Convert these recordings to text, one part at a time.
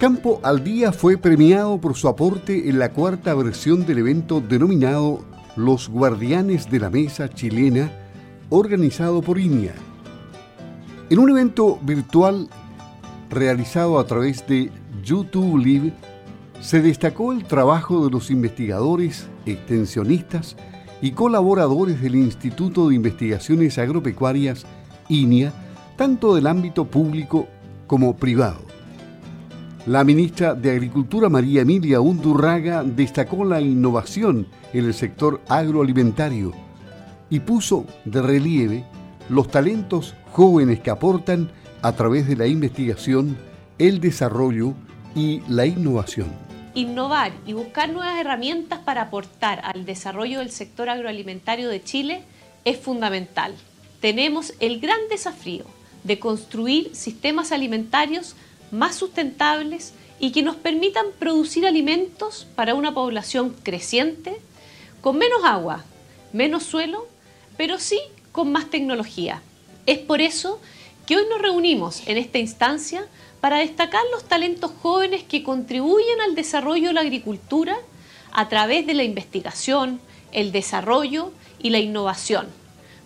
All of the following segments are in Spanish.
Campo al Día fue premiado por su aporte en la cuarta versión del evento denominado Los Guardianes de la Mesa Chilena, organizado por INIA. En un evento virtual realizado a través de YouTube Live, se destacó el trabajo de los investigadores, extensionistas y colaboradores del Instituto de Investigaciones Agropecuarias, INIA, tanto del ámbito público como privado. La ministra de Agricultura María Emilia Undurraga destacó la innovación en el sector agroalimentario y puso de relieve los talentos jóvenes que aportan a través de la investigación, el desarrollo y la innovación. Innovar y buscar nuevas herramientas para aportar al desarrollo del sector agroalimentario de Chile es fundamental. Tenemos el gran desafío de construir sistemas alimentarios más sustentables y que nos permitan producir alimentos para una población creciente, con menos agua, menos suelo, pero sí con más tecnología. Es por eso que hoy nos reunimos en esta instancia para destacar los talentos jóvenes que contribuyen al desarrollo de la agricultura a través de la investigación, el desarrollo y la innovación,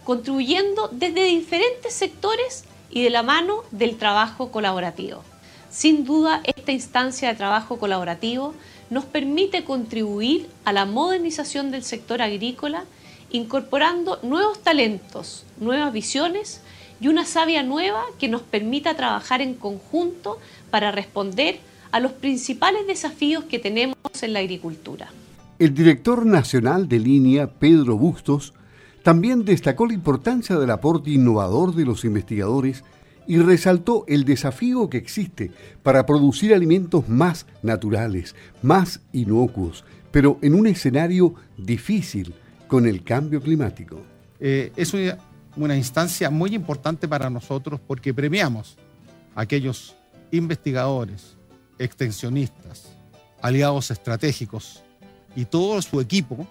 contribuyendo desde diferentes sectores y de la mano del trabajo colaborativo. Sin duda, esta instancia de trabajo colaborativo nos permite contribuir a la modernización del sector agrícola, incorporando nuevos talentos, nuevas visiones y una savia nueva que nos permita trabajar en conjunto para responder a los principales desafíos que tenemos en la agricultura. El director nacional de línea, Pedro Bustos, también destacó la importancia del aporte innovador de los investigadores y resaltó el desafío que existe para producir alimentos más naturales, más inocuos, pero en un escenario difícil con el cambio climático. Eh, es una, instancia muy importante para nosotros porque premiamos a aquellos investigadores, extensionistas, aliados estratégicos y todo su equipo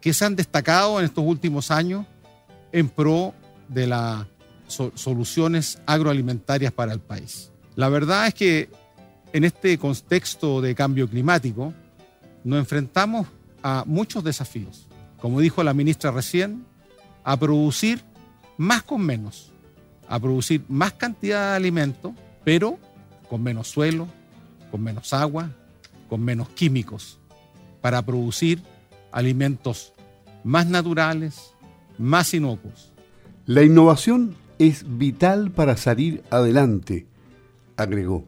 que se han destacado en estos últimos años en pro de la soluciones agroalimentarias para el país. La verdad es que en este contexto de cambio climático nos enfrentamos a muchos desafíos. Como dijo la ministra recién, a producir más con menos, a producir más cantidad de alimento, pero con menos suelo, con menos agua, con menos químicos, para producir alimentos más naturales, más inocuos. La innovación es vital para salir adelante, agregó,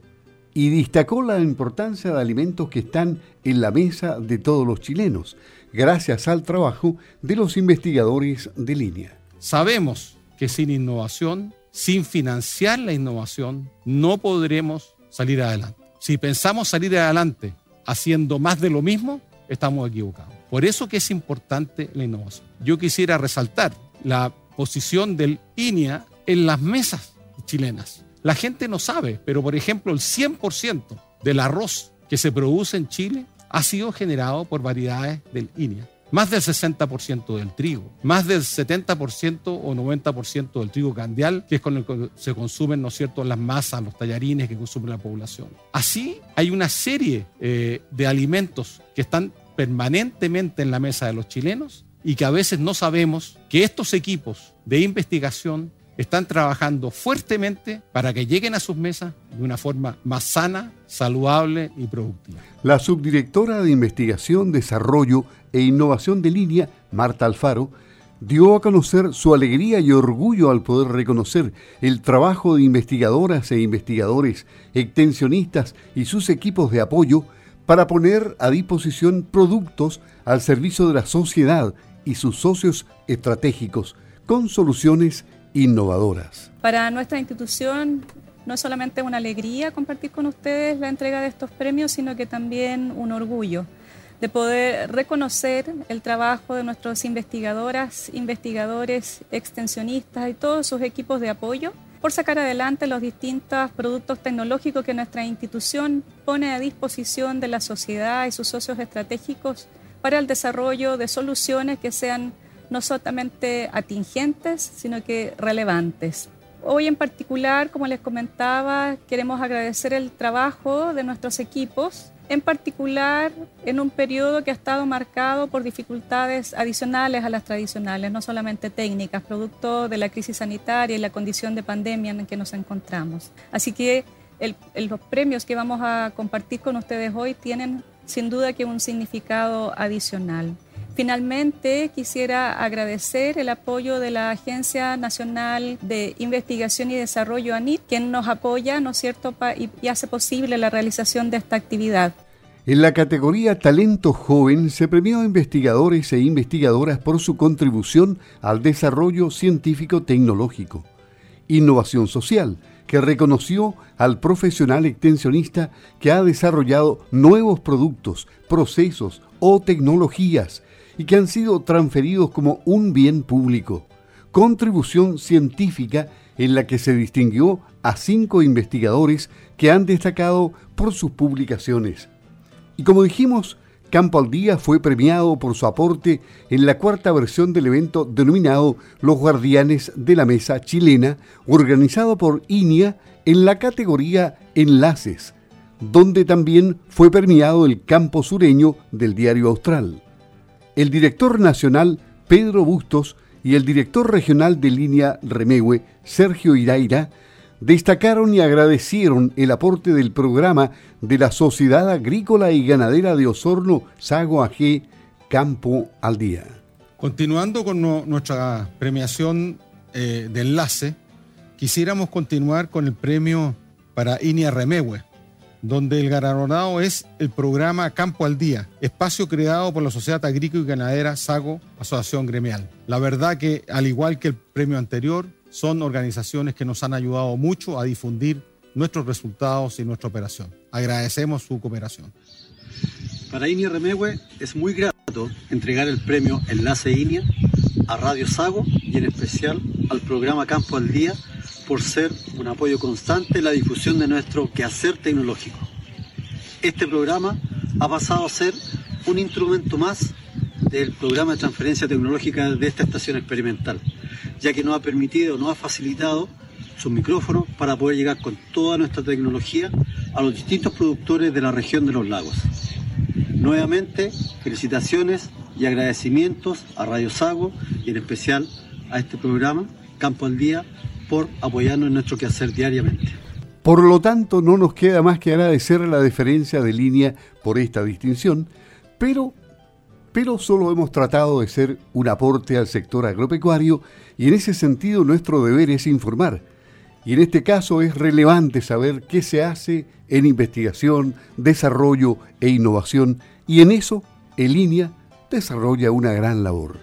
y destacó la importancia de alimentos que están en la mesa de todos los chilenos, gracias al trabajo de los investigadores de línea. Sabemos que sin innovación, sin financiar la innovación, no podremos salir adelante. Si pensamos salir adelante haciendo más de lo mismo, estamos equivocados. Por eso que es importante la innovación. Yo quisiera resaltar la posición del INIA en las mesas chilenas. La gente no sabe, pero por ejemplo el 100% del arroz que se produce en Chile ha sido generado por variedades del INIA. Más del 60% del trigo, más del 70% o 90% del trigo candial, que es con el que se consumen, ¿no cierto?, las masas, los tallarines que consume la población. Así hay una serie eh, de alimentos que están permanentemente en la mesa de los chilenos y que a veces no sabemos que estos equipos de investigación están trabajando fuertemente para que lleguen a sus mesas de una forma más sana, saludable y productiva. La subdirectora de Investigación, Desarrollo e Innovación de Línea, Marta Alfaro, dio a conocer su alegría y orgullo al poder reconocer el trabajo de investigadoras e investigadores, extensionistas y sus equipos de apoyo para poner a disposición productos al servicio de la sociedad y sus socios estratégicos con soluciones innovadoras. Para nuestra institución no es solamente una alegría compartir con ustedes la entrega de estos premios, sino que también un orgullo de poder reconocer el trabajo de nuestros investigadoras, investigadores, extensionistas y todos sus equipos de apoyo por sacar adelante los distintos productos tecnológicos que nuestra institución pone a disposición de la sociedad y sus socios estratégicos para el desarrollo de soluciones que sean no solamente atingentes, sino que relevantes. Hoy en particular, como les comentaba, queremos agradecer el trabajo de nuestros equipos, en particular en un periodo que ha estado marcado por dificultades adicionales a las tradicionales, no solamente técnicas, producto de la crisis sanitaria y la condición de pandemia en que nos encontramos. Así que los premios que vamos a compartir con ustedes hoy tienen sin duda que un significado adicional. Finalmente, quisiera agradecer el apoyo de la Agencia Nacional de Investigación y Desarrollo, ANIT, quien nos apoya, ¿no cierto?, y hace posible la realización de esta actividad. En la categoría Talento Joven se premió a investigadores e investigadoras por su contribución al desarrollo científico-tecnológico. Innovación Social, que reconoció al profesional extensionista que ha desarrollado nuevos productos, procesos o tecnologías y que han sido transferidos como un bien público. Contribución científica en la que se distinguió a cinco investigadores que han destacado por sus publicaciones. Y como dijimos, Campo al Día fue premiado por su aporte en la cuarta versión del evento denominado Los Guardianes de la Mesa Chilena, organizado por INIA en la categoría Enlaces, donde también fue premiado el campo sureño del Diario Austral el director nacional Pedro Bustos y el director regional de línea Remehue, Sergio Iraira, destacaron y agradecieron el aporte del programa de la Sociedad Agrícola y Ganadera de Osorno, Sago AG, Campo al Día. Continuando con nuestra premiación eh, de enlace, quisiéramos continuar con el premio para INIA Remehue, donde el galardonado es el programa Campo al Día, espacio creado por la Sociedad Agrícola y Ganadera Sago, Asociación Gremial. La verdad que, al igual que el premio anterior, son organizaciones que nos han ayudado mucho a difundir nuestros resultados y nuestra operación. Agradecemos su cooperación. Para INIA Remegue es muy grato entregar el premio Enlace INIA a Radio Sago y en especial al programa Campo al Día por ser un apoyo constante en la difusión de nuestro quehacer tecnológico. Este programa ha pasado a ser un instrumento más del programa de transferencia tecnológica de esta estación experimental, ya que nos ha permitido, nos ha facilitado sus micrófonos para poder llegar con toda nuestra tecnología a los distintos productores de la región de los lagos. Nuevamente, felicitaciones y agradecimientos a Radio Sago y en especial a este programa Campo al Día por apoyarnos en nuestro quehacer diariamente. Por lo tanto, no nos queda más que agradecer la deferencia de línea por esta distinción, pero, pero solo hemos tratado de ser un aporte al sector agropecuario y en ese sentido nuestro deber es informar. Y en este caso es relevante saber qué se hace en investigación, desarrollo e innovación y en eso, en línea, desarrolla una gran labor.